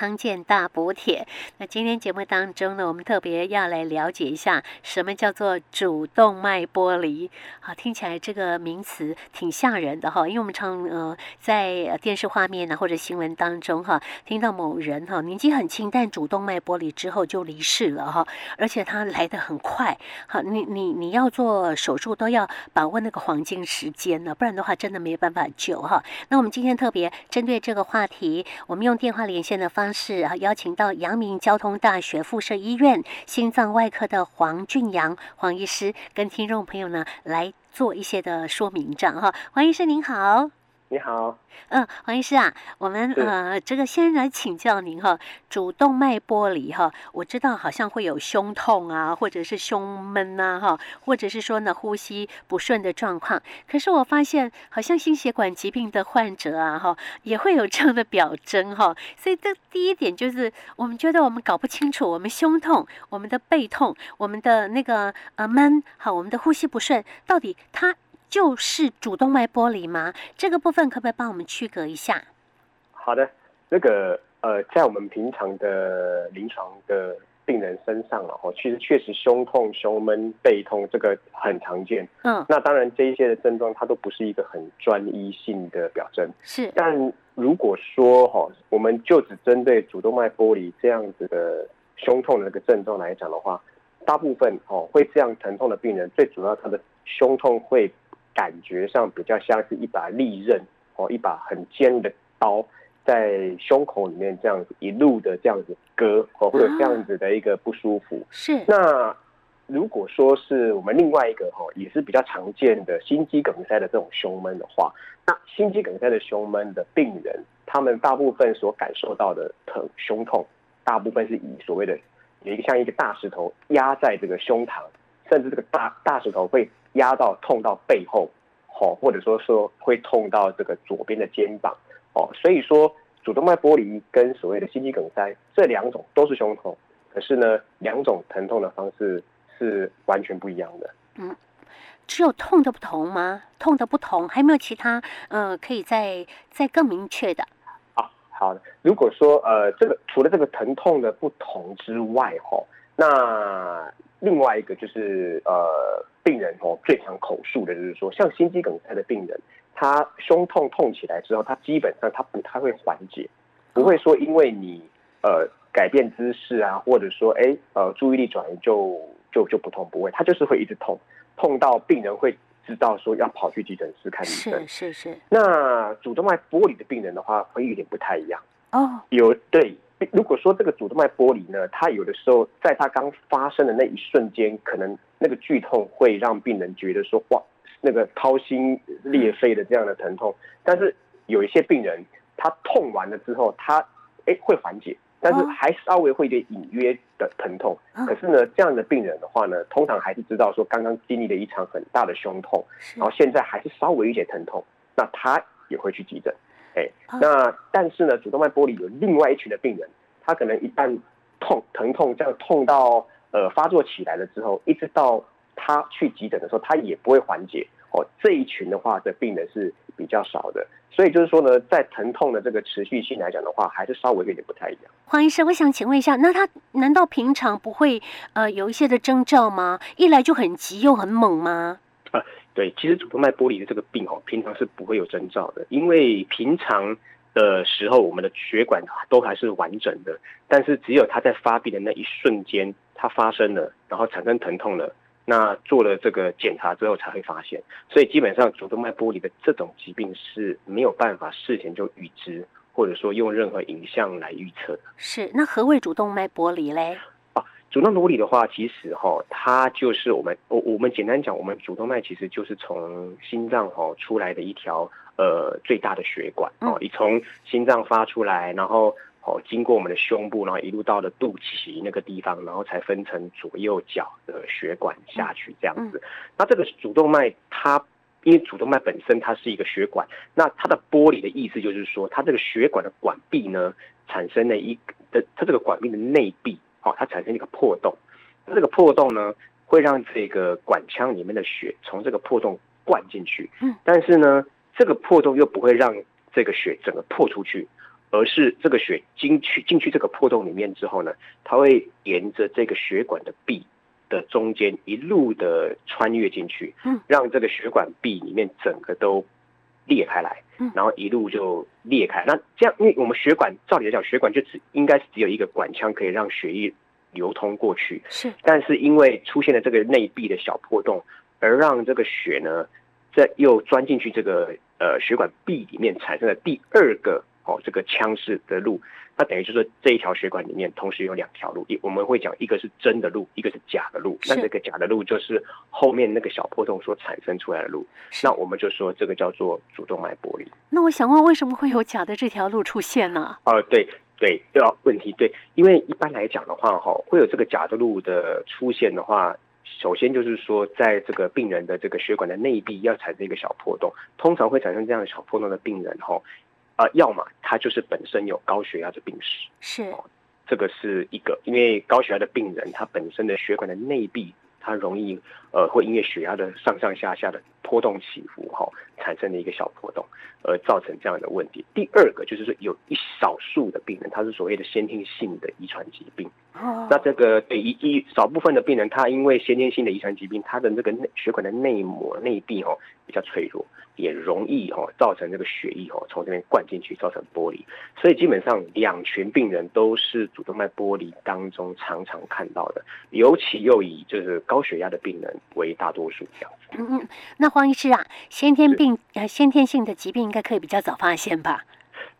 康健大补帖。那今天节目当中呢，我们特别要来了解一下什么叫做主动脉剥离。好，听起来这个名词挺吓人的哈，因为我们常呃在电视画面呢或者新闻当中哈，听到某人哈年纪很轻，但主动脉剥离之后就离世了哈，而且他来得很快。好，你你你要做手术都要把握那个黄金时间呢，不然的话真的没有办法救哈。那我们今天特别针对这个话题，我们用电话连线的方是啊，邀请到阳明交通大学附设医院心脏外科的黄俊阳黄医师，跟听众朋友呢来做一些的说明这样哈。黄医师您好。你好，嗯，黄医师啊，我们呃，这个先来请教您哈，主动脉剥离哈，我知道好像会有胸痛啊，或者是胸闷呐哈，或者是说呢呼吸不顺的状况。可是我发现好像心血管疾病的患者啊哈，也会有这样的表征哈。所以这第一点就是，我们觉得我们搞不清楚，我们胸痛、我们的背痛、我们的那个呃闷，好，我们的呼吸不顺，到底它。就是主动脉剥离吗？这个部分可不可以帮我们区隔一下？好的，那个呃，在我们平常的临床的病人身上了哈，其实确实胸痛、胸闷、背痛这个很常见。嗯，那当然这一些的症状它都不是一个很专一性的表征。是，但如果说哈，我们就只针对主动脉剥离这样子的胸痛的那个症状来讲的话，大部分哦会这样疼痛的病人，最主要他的胸痛会。感觉上比较像是一把利刃哦，一把很尖的刀在胸口里面这样子一路的这样子割哦，会有这样子的一个不舒服。是。那如果说是我们另外一个哈，也是比较常见的心肌梗塞的这种胸闷的话，那心肌梗塞的胸闷的病人，他们大部分所感受到的疼胸痛，大部分是以所谓的有一个像一个大石头压在这个胸膛，甚至这个大大石头会。压到痛到背后，哦，或者说说会痛到这个左边的肩膀，哦，所以说主动脉剥离跟所谓的心肌梗塞这两种都是胸痛，可是呢，两种疼痛的方式是完全不一样的。嗯，只有痛的不同吗？痛的不同，还没有其他呃，可以再再更明确的？啊，好的，如果说呃，这个除了这个疼痛的不同之外，哈、哦，那。另外一个就是呃，病人哦最常口述的就是说，像心肌梗塞的病人，他胸痛痛起来之后，他基本上他不太会缓解，不会说因为你呃改变姿势啊，或者说哎呃注意力转移就就就不痛，不会，他就是会一直痛，痛到病人会知道说要跑去急诊室看医生。是是是。那主动脉剥离的病人的话，会有点不太一样哦。有对。如果说这个主动脉剥离呢，它有的时候在它刚发生的那一瞬间，可能那个剧痛会让病人觉得说哇，那个掏心裂肺的这样的疼痛。但是有一些病人，他痛完了之后，他哎会缓解，但是还稍微会有点隐约的疼痛。可是呢，这样的病人的话呢，通常还是知道说刚刚经历了一场很大的胸痛，然后现在还是稍微有一些疼痛，那他也会去急诊。哎，那但是呢，主动脉剥离有另外一群的病人，他可能一旦痛疼痛这样痛到呃发作起来了之后，一直到他去急诊的时候，他也不会缓解哦。这一群的话的病人是比较少的，所以就是说呢，在疼痛的这个持续性来讲的话，还是稍微有点不太一样。黄医生，我想请问一下，那他难道平常不会呃有一些的征兆吗？一来就很急又很猛吗？对，其实主动脉剥离的这个病哦，平常是不会有征兆的，因为平常的时候我们的血管都还是完整的，但是只有它在发病的那一瞬间，它发生了，然后产生疼痛了，那做了这个检查之后才会发现，所以基本上主动脉剥离的这种疾病是没有办法事前就预知，或者说用任何影像来预测的。是，那何谓主动脉剥离嘞？主动剥离的话，其实哈，它就是我们我我们简单讲，我们主动脉其实就是从心脏哈出来的一条呃最大的血管哦，你从心脏发出来，然后哦经过我们的胸部，然后一路到了肚脐那个地方，然后才分成左右脚的血管下去这样子。那这个主动脉它因为主动脉本身它是一个血管，那它的剥离的意思就是说，它这个血管的管壁呢产生了一个的它这个管壁的内壁。好，它产生一个破洞，那这个破洞呢，会让这个管腔里面的血从这个破洞灌进去。嗯，但是呢，这个破洞又不会让这个血整个破出去，而是这个血进去进去这个破洞里面之后呢，它会沿着这个血管的壁的中间一路的穿越进去，嗯，让这个血管壁里面整个都裂开来，嗯，然后一路就裂开。那这样，因为我们血管照理来讲，血管就只应该是只有一个管腔可以让血液流通过去，是。但是因为出现了这个内壁的小破洞，而让这个血呢，在又钻进去这个呃血管壁里面，产生了第二个。哦，这个腔室的路，那等于就是说这一条血管里面同时有两条路，一我们会讲一个是真的路，一个是假的路。那这个假的路就是后面那个小破洞所产生出来的路。那我们就说这个叫做主动脉剥离。那我想问，为什么会有假的这条路出现呢？哦、呃，对对，对啊，问题对，因为一般来讲的话，哈，会有这个假的路的出现的话，首先就是说，在这个病人的这个血管的内壁要产生一个小破洞，通常会产生这样的小破洞的病人，哈。啊，要么他就是本身有高血压的病史，是，哦，这个是一个，因为高血压的病人，他本身的血管的内壁，它容易呃会因为血压的上上下下的波动起伏，哈、哦，产生的一个小波动，而造成这样的问题。第二个就是说，有一少数的病人，他是所谓的先天性的遗传疾病，哦，那这个对一一少部分的病人，他因为先天性的遗传疾病，他的那个内血管的内膜内壁哦比较脆弱。也容易哈造成这个血液哈从这边灌进去，造成剥离。所以基本上两群病人都是主动脉剥离当中常常看到的，尤其又以就是高血压的病人为大多数这样子。嗯嗯，那黄医师啊，先天病呃先天性的疾病应该可以比较早发现吧？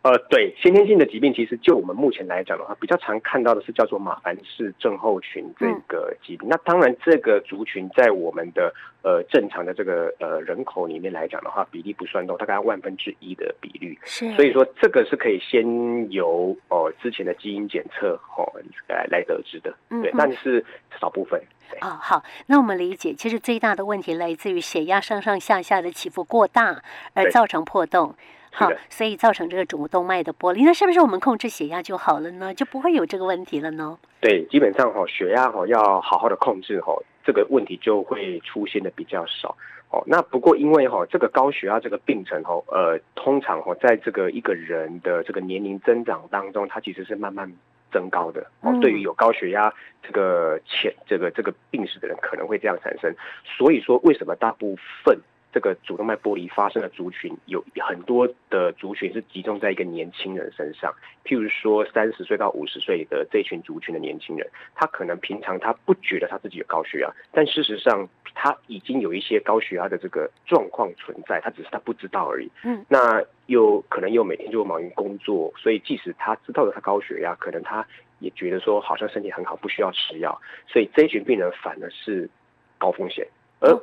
呃，对，先天性的疾病，其实就我们目前来讲的话，比较常看到的是叫做马凡氏症候群这个疾病。嗯、那当然，这个族群在我们的呃正常的这个呃人口里面来讲的话，比例不算多，大概万分之一的比率。是，所以说这个是可以先由哦、呃、之前的基因检测哦来来得知的。嗯，对，但是少部分。啊、哦，好，那我们理解，其实最大的问题来自于血压上上下下的起伏过大，而造成破洞。好，所以造成这个主动脉的剥离，那是不是我们控制血压就好了呢？就不会有这个问题了呢？对，基本上哈，血压哈要好好的控制哈，这个问题就会出现的比较少。哦，那不过因为哈这个高血压这个病程哈，呃，通常哈在这个一个人的这个年龄增长当中，它其实是慢慢增高的。哦，对于有高血压这个潜这个这个病史的人，可能会这样产生。所以说，为什么大部分？这个主动脉剥离发生的族群有很多的族群是集中在一个年轻人身上，譬如说三十岁到五十岁的这群族群的年轻人，他可能平常他不觉得他自己有高血压，但事实上他已经有一些高血压的这个状况存在，他只是他不知道而已。嗯，那又可能又每天就忙于工作，所以即使他知道了他高血压，可能他也觉得说好像身体很好，不需要吃药，所以这一群病人反而是高风险，而。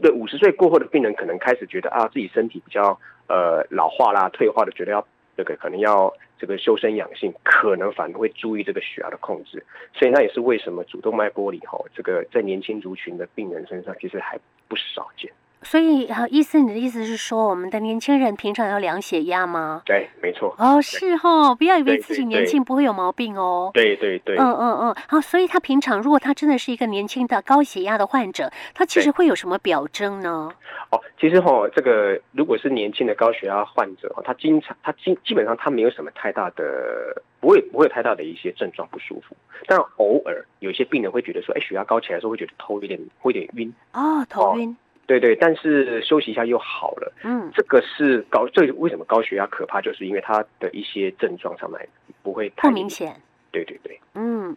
对五十岁过后的病人，可能开始觉得啊，自己身体比较呃老化啦、退化的，觉得要这个可能要这个修身养性，可能反而会注意这个血压的控制。所以那也是为什么主动脉剥离吼，这个在年轻族群的病人身上其实还不少见。所以，好，意思你的意思是说，我们的年轻人平常要量血压吗？对，没错。哦，是哦，不要以为自己年轻不会有毛病哦。对对对。嗯嗯嗯。好，所以他平常如果他真的是一个年轻的高血压的患者，他其实会有什么表征呢？哦，其实哈、哦，这个如果是年轻的高血压患者哈，他经常他基基本上他没有什么太大的，不会不会太大的一些症状不舒服，但偶尔有一些病人会觉得说，哎，血压高起来的时候会觉得头有点会有点晕。哦，头晕。哦对对，但是休息一下又好了。嗯，这个是高，这为什么高血压可怕？就是因为它的一些症状上面不会太不明显。对对对。嗯，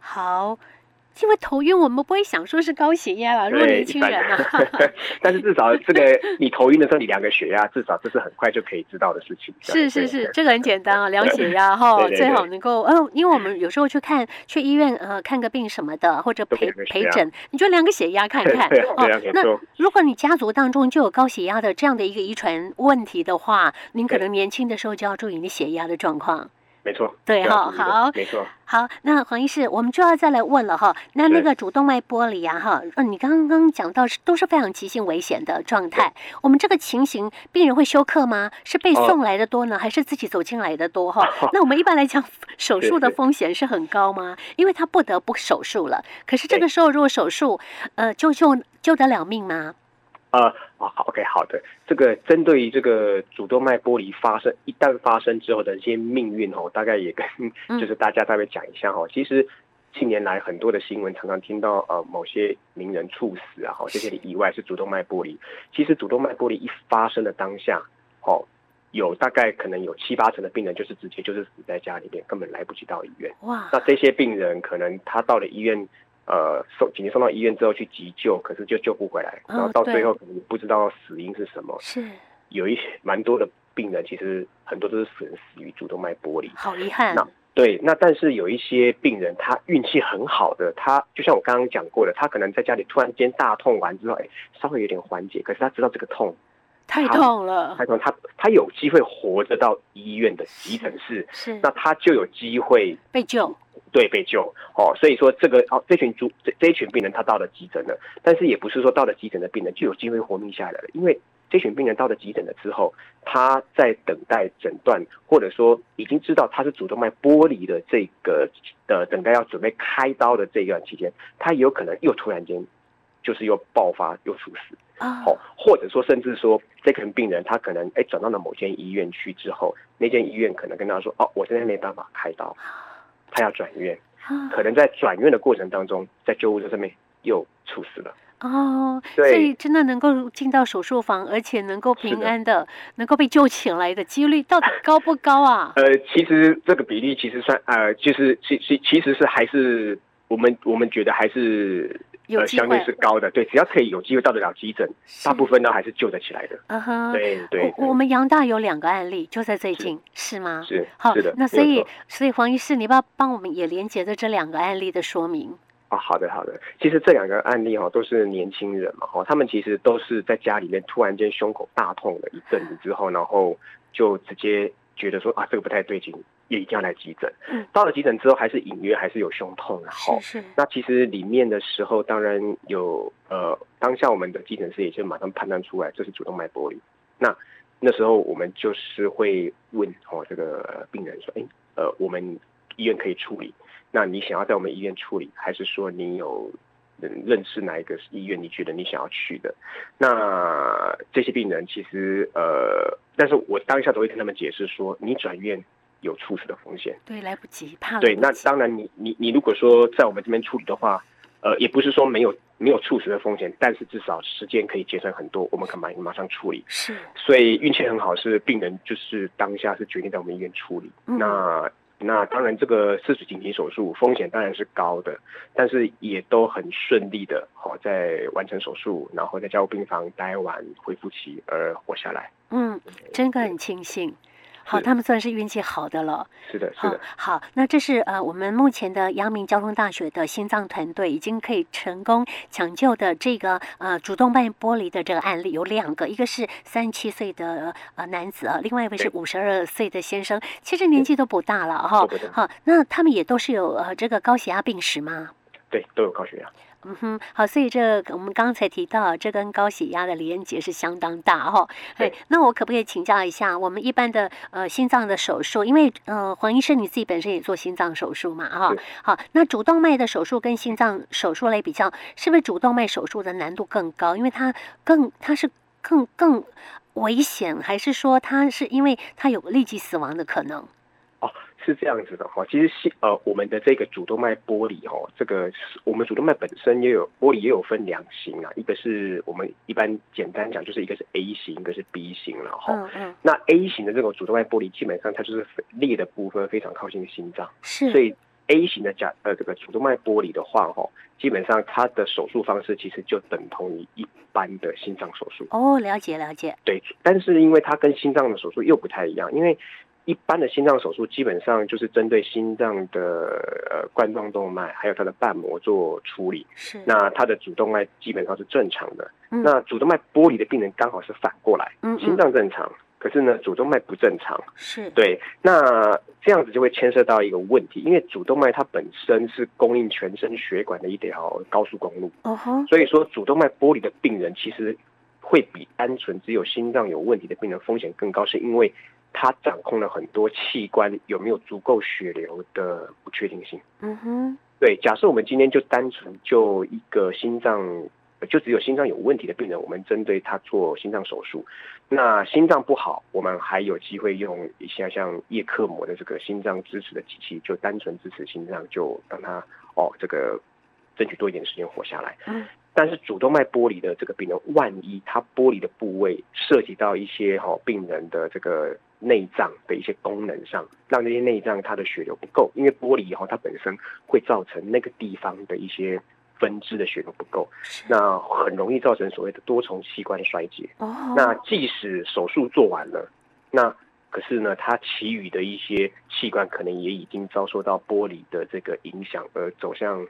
好。因为头晕，我们不会想说是高血压了。如果年轻人啊，但是至少这个你头晕的时候，你量个血压，至少这是很快就可以知道的事情。是是是，这个很简单啊，量血压哈，最好能够，嗯，因为我们有时候去看去医院呃看个病什么的，或者陪陪诊，你就量个血压看看哦。那如果你家族当中就有高血压的这样的一个遗传问题的话，您可能年轻的时候就要注意你血压的状况。没错，对哈，好，没错，好，那黄医师，我们就要再来问了哈。那那个主动脉剥离啊，哈，嗯，你刚刚讲到是都是非常急性危险的状态。我们这个情形，病人会休克吗？是被送来的多呢，还是自己走进来的多？哈，那我们一般来讲，手术的风险是很高吗？因为他不得不手术了。可是这个时候如果手术，呃，救救救得了命吗？呃，好，OK，好的。这个针对于这个主动脉剥离发生，一旦发生之后的一些命运哦，大概也跟 就是大家大概讲一下哦。其实近年来很多的新闻常常听到呃某些名人猝死啊，哈，这些的意外是主动脉剥离。其实主动脉剥离一发生的当下，哦，有大概可能有七八成的病人就是直接就是死在家里面，根本来不及到医院。哇，那这些病人可能他到了医院。呃，送紧急送到医院之后去急救，可是就救不回来，然后到最后可能不知道死因是什么。是，有一些蛮多的病人，其实很多都是死人死于主动脉剥离，好遗憾。那对，那但是有一些病人，他运气很好的，他就像我刚刚讲过的，他可能在家里突然间大痛完之后，哎，稍微有点缓解，可是他知道这个痛太痛了，太痛，他他有机会活着到医院的急诊室，是，那他就有机会被救。对，被救。哦，所以说这个哦，这群主这这一群病人他到了急诊了，但是也不是说到了急诊的病人就有机会活命下来了，因为这群病人到了急诊了之后，他在等待诊断，或者说已经知道他是主动脉剥离的这个的等待要准备开刀的这一段期间，他有可能又突然间就是又爆发又猝死啊，哦，或者说甚至说这群病人他可能哎转到了某间医院去之后，那间医院可能跟他说哦，我现在没办法开刀。他要转院，可能在转院的过程当中，在救护车上面又猝死了。哦，所以真的能够进到手术房，而且能够平安的，的能够被救起来的几率到底高不高啊？呃，其实这个比例其实算呃，就是其其其实是还是我们我们觉得还是。呃，相对是高的，对，只要可以有机会到得了急诊，大部分都还是救得起来的。嗯哼，对对。我们杨大有两个案例，就在最近，是吗？是，好，是的。那所以，所以黄医师，你不要帮我们也连接着这两个案例的说明。哦，好的，好的。其实这两个案例哈，都是年轻人嘛，哈，他们其实都是在家里面突然间胸口大痛了一阵子之后，然后就直接觉得说啊，这个不太对劲。也一定要来急诊。嗯，到了急诊之后，还是隐约还是有胸痛，然后。那其实里面的时候，当然有呃，当下我们的急诊室也就马上判断出来这是主动脉剥离。那那时候我们就是会问哦，这个病人说，哎，呃，我们医院可以处理，那你想要在我们医院处理，还是说你有认识哪一个医院？你觉得你想要去的？那这些病人其实呃，但是我当下都会跟他们解释说，你转院。有猝死的风险，对，来不及，怕对，那当然你，你你你如果说在我们这边处理的话，呃，也不是说没有没有猝死的风险，但是至少时间可以节省很多，我们可马马上处理。是，所以运气很好，是病人就是当下是决定在我们医院处理。嗯、那那当然，这个四指紧急手术风险当然是高的，但是也都很顺利的，好、哦，在完成手术，然后在加护病房待完恢复期而活下来。嗯，真的很庆幸。好，他们算是运气好的了。是的，是的。好，好，那这是呃，我们目前的阳明交通大学的心脏团队已经可以成功抢救的这个呃主动脉剥离的这个案例有两个，一个是三十七岁的呃男子啊，另外一位是五十二岁的先生，其实年纪都不大了哈。好，那他们也都是有呃这个高血压病史吗？对，都有高血压。嗯哼，好，所以这我们刚才提到，这跟高血压的连结是相当大哈。对，那我可不可以请教一下，我们一般的呃心脏的手术，因为呃黄医生你自己本身也做心脏手术嘛哈。好，那主动脉的手术跟心脏手术来比较，是不是主动脉手术的难度更高？因为它更它是更更危险，还是说它是因为它有立即死亡的可能？是这样子的哈，其实是呃，我们的这个主动脉剥离哈，这个我们主动脉本身也有剥离也有分两型啊，一个是我们一般简单讲就是一个是 A 型，一个是 B 型了哈。嗯嗯。那 A 型的这种主动脉剥离，基本上它就是裂的部分非常靠近心脏，是。所以 A 型的假呃这个主动脉剥离的话哈，基本上它的手术方式其实就等同于一般的心脏手术。哦，了解了解。对，但是因为它跟心脏的手术又不太一样，因为。一般的心脏手术基本上就是针对心脏的呃冠状动脉还有它的瓣膜做处理，是。那它的主动脉基本上是正常的。嗯。那主动脉剥离的病人刚好是反过来，嗯，心脏正常，可是呢主动脉不正常。是。对。那这样子就会牵涉到一个问题，因为主动脉它本身是供应全身血管的一条高速公路。哦吼。所以说主动脉剥离的病人其实会比单纯只有心脏有问题的病人风险更高，是因为。它掌控了很多器官有没有足够血流的不确定性。嗯哼，对。假设我们今天就单纯就一个心脏就只有心脏有问题的病人，我们针对他做心脏手术。那心脏不好，我们还有机会用一下像叶克膜的这个心脏支持的机器，就单纯支持心脏，就让他哦这个争取多一点时间活下来。嗯。但是主动脉剥离的这个病人，万一他剥离的部位涉及到一些哈病人的这个内脏的一些功能上，让那些内脏它的血流不够，因为剥离以后它本身会造成那个地方的一些分支的血流不够，那很容易造成所谓的多重器官衰竭。哦。那即使手术做完了，那可是呢，它其余的一些器官可能也已经遭受到剥离的这个影响，而走向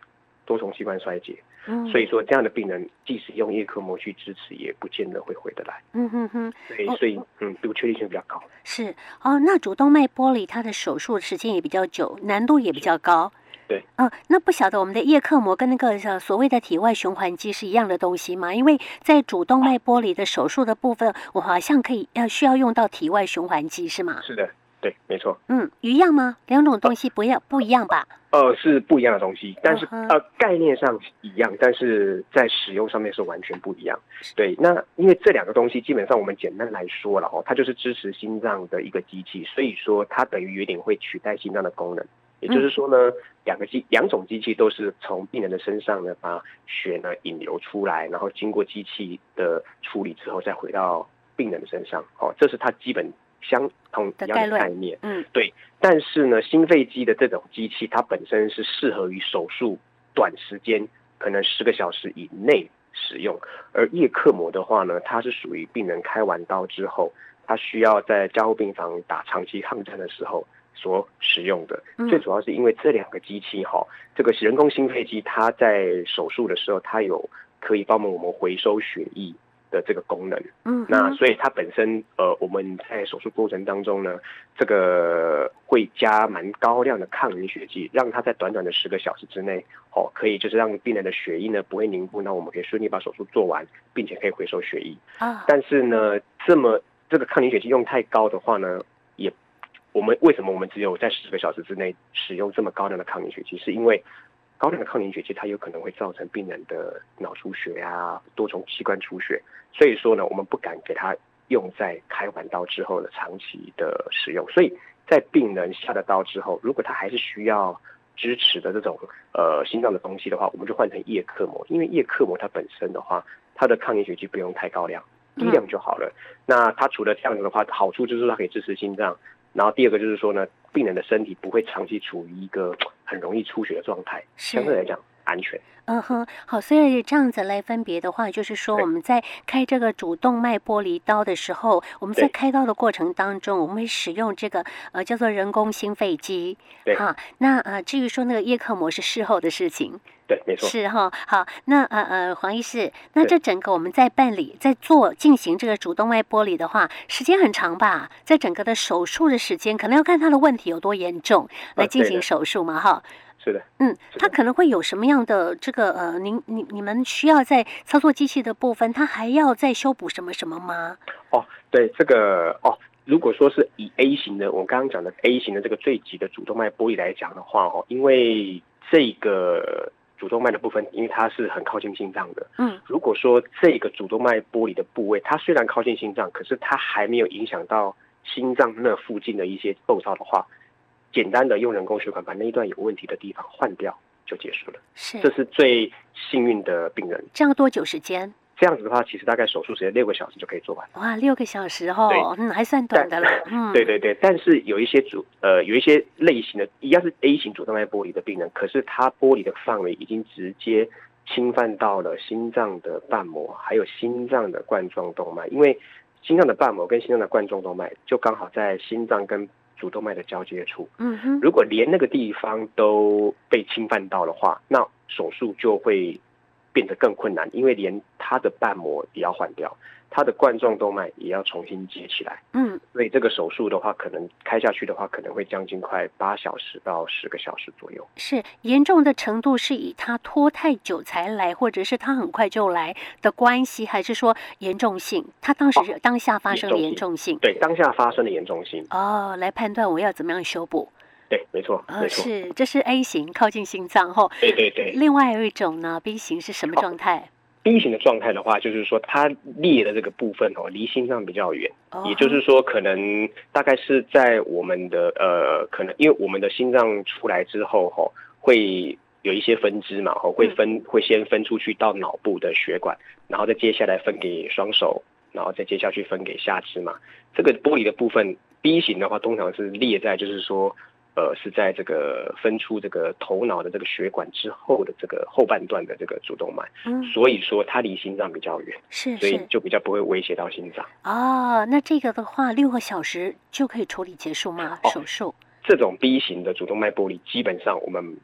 多重器官衰竭。嗯，所以说这样的病人，即使用叶克膜去支持，也不见得会回得来。嗯哼哼，所以所以嗯，不确定性比较高。是哦，那主动脉剥离它的手术时间也比较久，难度也比较高。对，嗯、呃，那不晓得我们的叶克膜跟那个所谓的体外循环机是一样的东西吗？因为在主动脉剥离的手术的部分，我好像可以要需要用到体外循环机，是吗？是的。对，没错。嗯，一样吗？两种东西不要、呃、不一样吧？呃，是不一样的东西，但是、uh huh. 呃概念上一样，但是在使用上面是完全不一样。对，那因为这两个东西基本上我们简单来说了哦，它就是支持心脏的一个机器，所以说它等于有点会取代心脏的功能。也就是说呢，嗯、两个机两种机器都是从病人的身上呢把血呢引流出来，然后经过机器的处理之后再回到病人的身上。哦，这是它基本。相同一样的概念，嗯，对，但是呢，心肺机的这种机器，它本身是适合于手术短时间，可能十个小时以内使用，而叶克膜的话呢，它是属于病人开完刀之后，它需要在加护病房打长期抗战的时候所使用的。嗯、最主要是因为这两个机器哈，这个人工心肺机，它在手术的时候，它有可以帮忙我们回收血液。的这个功能，嗯，那所以它本身，呃，我们在手术过程当中呢，这个会加蛮高量的抗凝血剂，让它在短短的十个小时之内，哦，可以就是让病人的血液呢不会凝固，那我们可以顺利把手术做完，并且可以回收血液啊。但是呢，这么这个抗凝血剂用太高的话呢，也我们为什么我们只有在十个小时之内使用这么高量的抗凝血剂？是因为高量的抗凝血剂，它有可能会造成病人的脑出血啊，多重器官出血，所以说呢，我们不敢给它用在开完刀之后的长期的使用。所以在病人下了刀之后，如果他还是需要支持的这种呃心脏的东西的话，我们就换成叶克膜，因为叶克膜它本身的话，它的抗凝血剂不用太高量，低量就好了。嗯、那它除了这样子的话，好处就是它可以支持心脏。然后第二个就是说呢，病人的身体不会长期处于一个很容易出血的状态，相对来讲安全。嗯哼，好，所以这样子来分别的话，就是说我们在开这个主动脉剥离刀的时候，我们在开刀的过程当中，我们会使用这个呃叫做人工心肺机。对，好，那呃至于说那个叶克膜是事后的事情。对，没错。是哈，好，那呃呃黄医师，那这整个我们在办理在做进行这个主动脉剥离的话，时间很长吧？在整个的手术的时间，可能要看他的问题有多严重来进行手术嘛，哈。是的，嗯，他可能会有什么样的这个呃，您你你们需要在操作机器的部分，他还要再修补什么什么吗？哦，对，这个哦，如果说是以 A 型的，我刚刚讲的 A 型的这个最急的主动脉剥离来讲的话，哦，因为这个主动脉的部分，因为它是很靠近心脏的，嗯，如果说这个主动脉剥离的部位，它虽然靠近心脏，可是它还没有影响到心脏那附近的一些构造的话。简单的用人工血管把那一段有问题的地方换掉就结束了，是，这是最幸运的病人。这样多久时间？这样子的话，其实大概手术时间六个小时就可以做完。哇，六个小时哦，还算短的了。但嗯，对对对，但是有一些主呃有一些类型的，一样是 A 型主动脉剥离的病人，可是他剥离的范围已经直接侵犯到了心脏的瓣膜，还有心脏的冠状动脉，因为心脏的瓣膜跟心脏的冠状动脉就刚好在心脏跟主动脉的交接处，嗯哼，如果连那个地方都被侵犯到的话，那手术就会变得更困难，因为连他的瓣膜也要换掉。他的冠状动脉也要重新接起来，嗯，所以这个手术的话，可能开下去的话，可能会将近快八小时到十个小时左右。是严重的程度是以他拖太久才来，或者是他很快就来的关系，还是说严重性？他当时、哦、当下发生的严重性？对，当下发生的严重性。哦，来判断我要怎么样修补？对，没错，没错、哦，是这是 A 型靠近心脏后，对对对。另外有一种呢，B 型是什么状态？B 型的状态的话，就是说它裂的这个部分哦，离心脏比较远，oh. 也就是说，可能大概是在我们的呃，可能因为我们的心脏出来之后哈，会有一些分支嘛，哈，会分会先分出去到脑部的血管，然后再接下来分给双手，然后再接下去分给下肢嘛。这个玻璃的部分 B 型的话，通常是裂在就是说。呃，是在这个分出这个头脑的这个血管之后的这个后半段的这个主动脉，嗯，所以说它离心脏比较远，是，所以就比较不会威胁到心脏。哦，那这个的话，六个小时就可以处理结束吗？哦，手术？这种 B 型的主动脉剥离，基本上我们。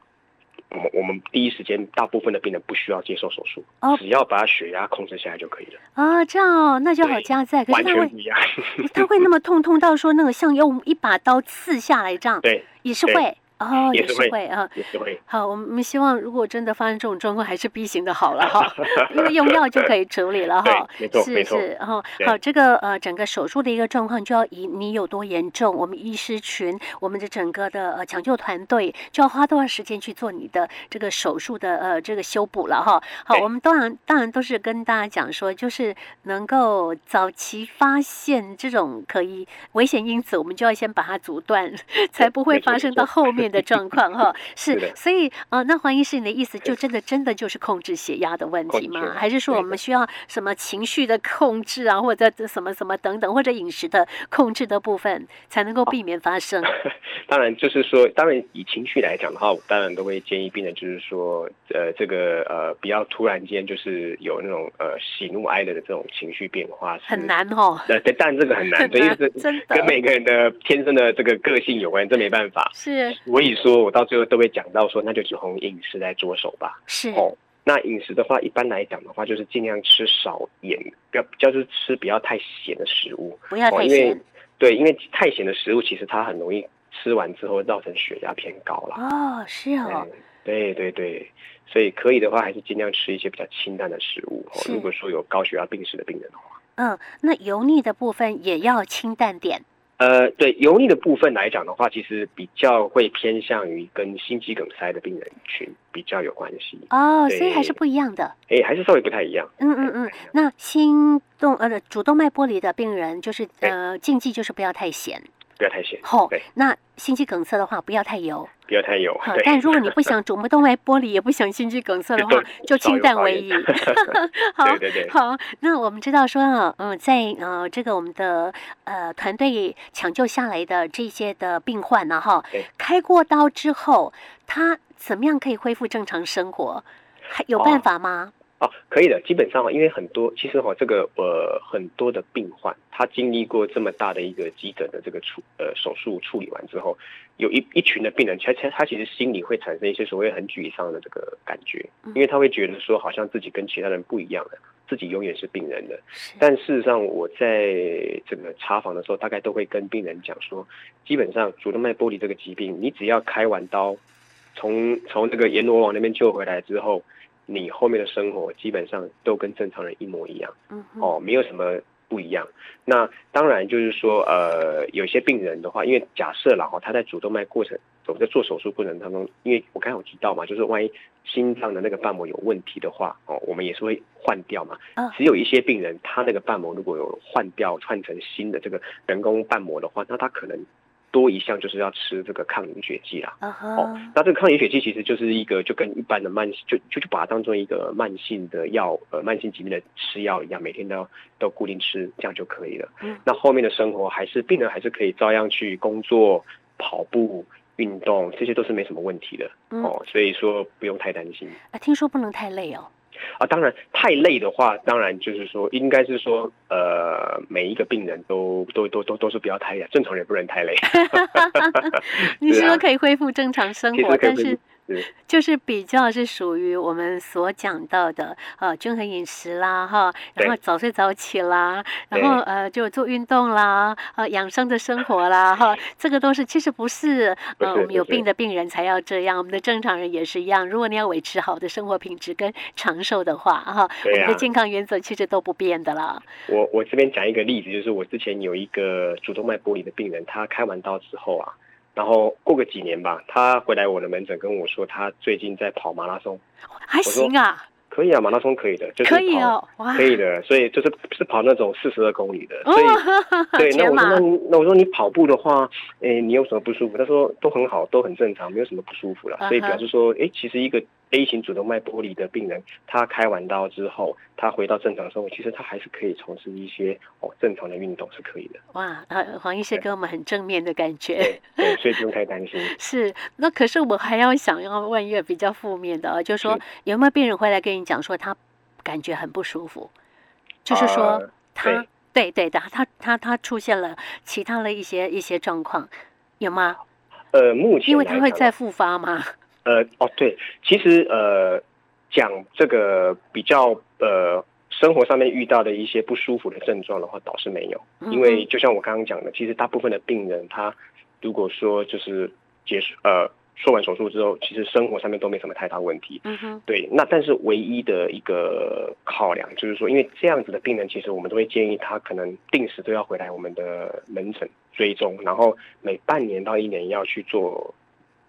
我们我们第一时间，大部分的病人不需要接受手术，哦，只要把血压控制下来就可以了。啊、哦，这样哦，那就好加在。可是他会 他会那么痛，痛到说那个像用一把刀刺下来这样，对，也是会。哦，也是会啊，也是会。好，我们希望如果真的发生这种状况，还是 B 型的好了哈，因为用药就可以处理了哈。没错，是是。然后好，这个呃整个手术的一个状况，就要以你有多严重，我们医师群，我们的整个的呃抢救团队就要花多少时间去做你的这个手术的呃这个修补了哈。好，我们当然当然都是跟大家讲说，就是能够早期发现这种可以危险因子，我们就要先把它阻断，才不会发生到后面。的状况哈 是，是，所以呃，那黄医师，你的意思就真的真的就是控制血压的问题吗？还是说我们需要什么情绪的控制啊，或者什么什么等等，或者饮食的控制的部分，才能够避免发生？当然，就是说，当然以情绪来讲的话，我当然都会建议病人，就是说，呃，这个呃，不要突然间就是有那种呃喜怒哀乐的这种情绪变化，很难哦。呃，但这个很难，因为是跟每个人的天生的这个个性有关，这没办法。是。所以说，我到最后都会讲到说，那就从饮食来着手吧。是哦，那饮食的话，一般来讲的话，就是尽量吃少盐，不要，就是吃不要太咸的食物。不要太咸。因为对，因为太咸的食物，其实它很容易吃完之后造成血压偏高了。哦，是哦。对对对，所以可以的话，还是尽量吃一些比较清淡的食物。如果说有高血压病史的病人的话，嗯，那油腻的部分也要清淡点。呃，对油腻的部分来讲的话，其实比较会偏向于跟心肌梗塞的病人群比较有关系哦，所以还是不一样的。哎，还是稍微不太一样。嗯嗯嗯，那心动呃主动脉剥离的病人，就是呃禁忌就是不要太咸。不要太咸。好，那心肌梗塞的话，不要太油。不要太油。好，但如果你不想 主动脉剥离，也不想心肌梗塞的话，就清淡为宜。好，对对对。好，那我们知道说啊，嗯，在呃这个我们的呃团队抢救下来的这些的病患呢，哈，开过刀之后，他怎么样可以恢复正常生活？还有办法吗？哦，可以的。基本上，因为很多其实哈，这个呃很多的病患，他经历过这么大的一个急诊的这个处呃手术处理完之后，有一一群的病人，他他他其实心里会产生一些所谓很沮丧的这个感觉，因为他会觉得说，好像自己跟其他人不一样了，自己永远是病人的。但事实上，我在这个查房的时候，大概都会跟病人讲说，基本上主动脉剥离这个疾病，你只要开完刀，从从这个阎罗王那边救回来之后。你后面的生活基本上都跟正常人一模一样，哦，没有什么不一样。那当然就是说，呃，有些病人的话，因为假设了哈，他在主动脉过程，我们在做手术过程当中，因为我刚才有提到嘛，就是万一心脏的那个瓣膜有问题的话，哦，我们也是会换掉嘛。只有一些病人，他那个瓣膜如果有换掉，换成新的这个人工瓣膜的话，那他可能。多一项就是要吃这个抗凝血剂啦。Uh -huh. 哦，那这个抗凝血剂其实就是一个就跟一般的慢性，就就就把它当做一个慢性的药，呃，慢性疾病的吃药一样，每天都要都固定吃，这样就可以了。Uh -huh. 那后面的生活还是病人还是可以照样去工作、跑步、运动，这些都是没什么问题的。Uh. 哦，所以说不用太担心。啊，听说不能太累哦。啊，当然太累的话，当然就是说，应该是说，呃，每一个病人都都都都都是不要太累，正常人不能太累。你是说可以恢复正常生活，但是。就是比较是属于我们所讲到的呃均衡饮食啦哈，然后早睡早起啦，然后呃就做运动啦，呃养生的生活啦哈，这个都是其实不是呃我们有病的病人才要这样，我们的正常人也是一样。如果你要维持好的生活品质跟长寿的话哈，我们的健康原则其实都不变的啦。我我这边讲一个例子，就是我之前有一个主动脉剥离的病人，他开完刀之后啊。然后过个几年吧，他回来我的门诊跟我说，他最近在跑马拉松，还行啊，可以啊，马拉松可以的，就是可以哦，哇，可以的，所以就是是跑那种四十二公里的，所以、哦、对，那我说那那我说你跑步的话，哎，你有什么不舒服？他说都很好，都很正常，没有什么不舒服了，所以表示说，哎，其实一个。A 型主动脉剥离的病人，他开完刀之后，他回到正常生活，其实他还是可以从事一些哦正常的运动是可以的。哇，呃，黄医师给我们很正面的感觉，对，对，所以不用太担心。是，那可是我还要想要问一个比较负面的，就是说有没有病人会来跟你讲说他感觉很不舒服，就是说他、呃、对对的，他他他出现了其他的一些一些状况，有吗？呃，目前因为他会再复发吗？呃哦对，其实呃讲这个比较呃生活上面遇到的一些不舒服的症状的话，倒是没有，因为就像我刚刚讲的，其实大部分的病人他如果说就是结束呃做完手术之后，其实生活上面都没什么太大问题。嗯哼，对，那但是唯一的一个考量就是说，因为这样子的病人，其实我们都会建议他可能定时都要回来我们的门诊追踪，然后每半年到一年要去做。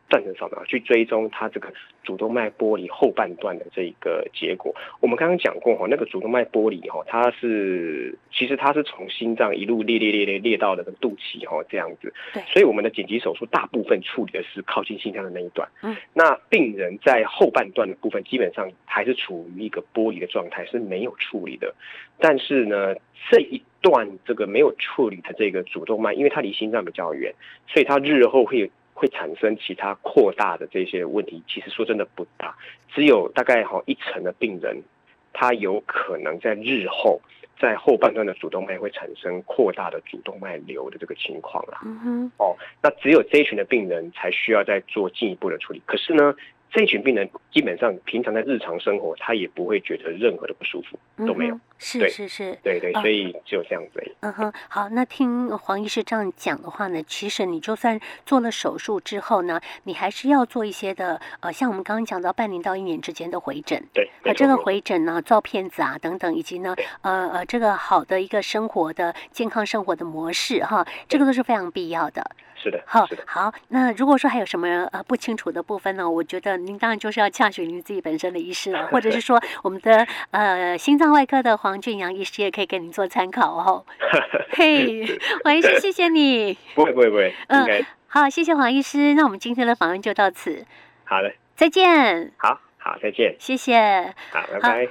断层扫描去追踪它这个主动脉剥离后半段的这个结果。我们刚刚讲过哈，那个主动脉剥离哈，它是其实它是从心脏一路裂裂裂裂裂到了肚脐哈这样子。对。所以我们的紧急手术大部分处理的是靠近心脏的那一段。嗯。那病人在后半段的部分基本上还是处于一个剥离的状态，是没有处理的。但是呢，这一段这个没有处理的这个主动脉，因为它离心脏比较远，所以它日后会。会产生其他扩大的这些问题，其实说真的不大，只有大概好一成的病人，他有可能在日后在后半段的主动脉会产生扩大的主动脉瘤的这个情况啦。嗯哼，哦，那只有这一群的病人才需要再做进一步的处理。可是呢，这群病人基本上平常在日常生活，他也不会觉得任何的不舒服，都没有。嗯是是是，对对，所以只有这样子。嗯哼，好，那听黄医师这样讲的话呢，其实你就算做了手术之后呢，你还是要做一些的，呃，像我们刚刚讲到半年到一年之间的回诊。对，那这个回诊呢，照片子啊等等，以及呢，呃呃，这个好的一个生活的健康生活的模式哈，这个都是非常必要的。是的，好，好。那如果说还有什么呃不清楚的部分呢，我觉得您当然就是要洽询您自己本身的医师了，或者是说我们的呃心脏外科的黄俊阳医师也可以给您做参考哦。嘿，黄医师，谢谢你。不会不会不会，嗯，好，谢谢黄医师。那我们今天的访问就到此。好的，再见。好好，再见。谢谢。好，拜拜。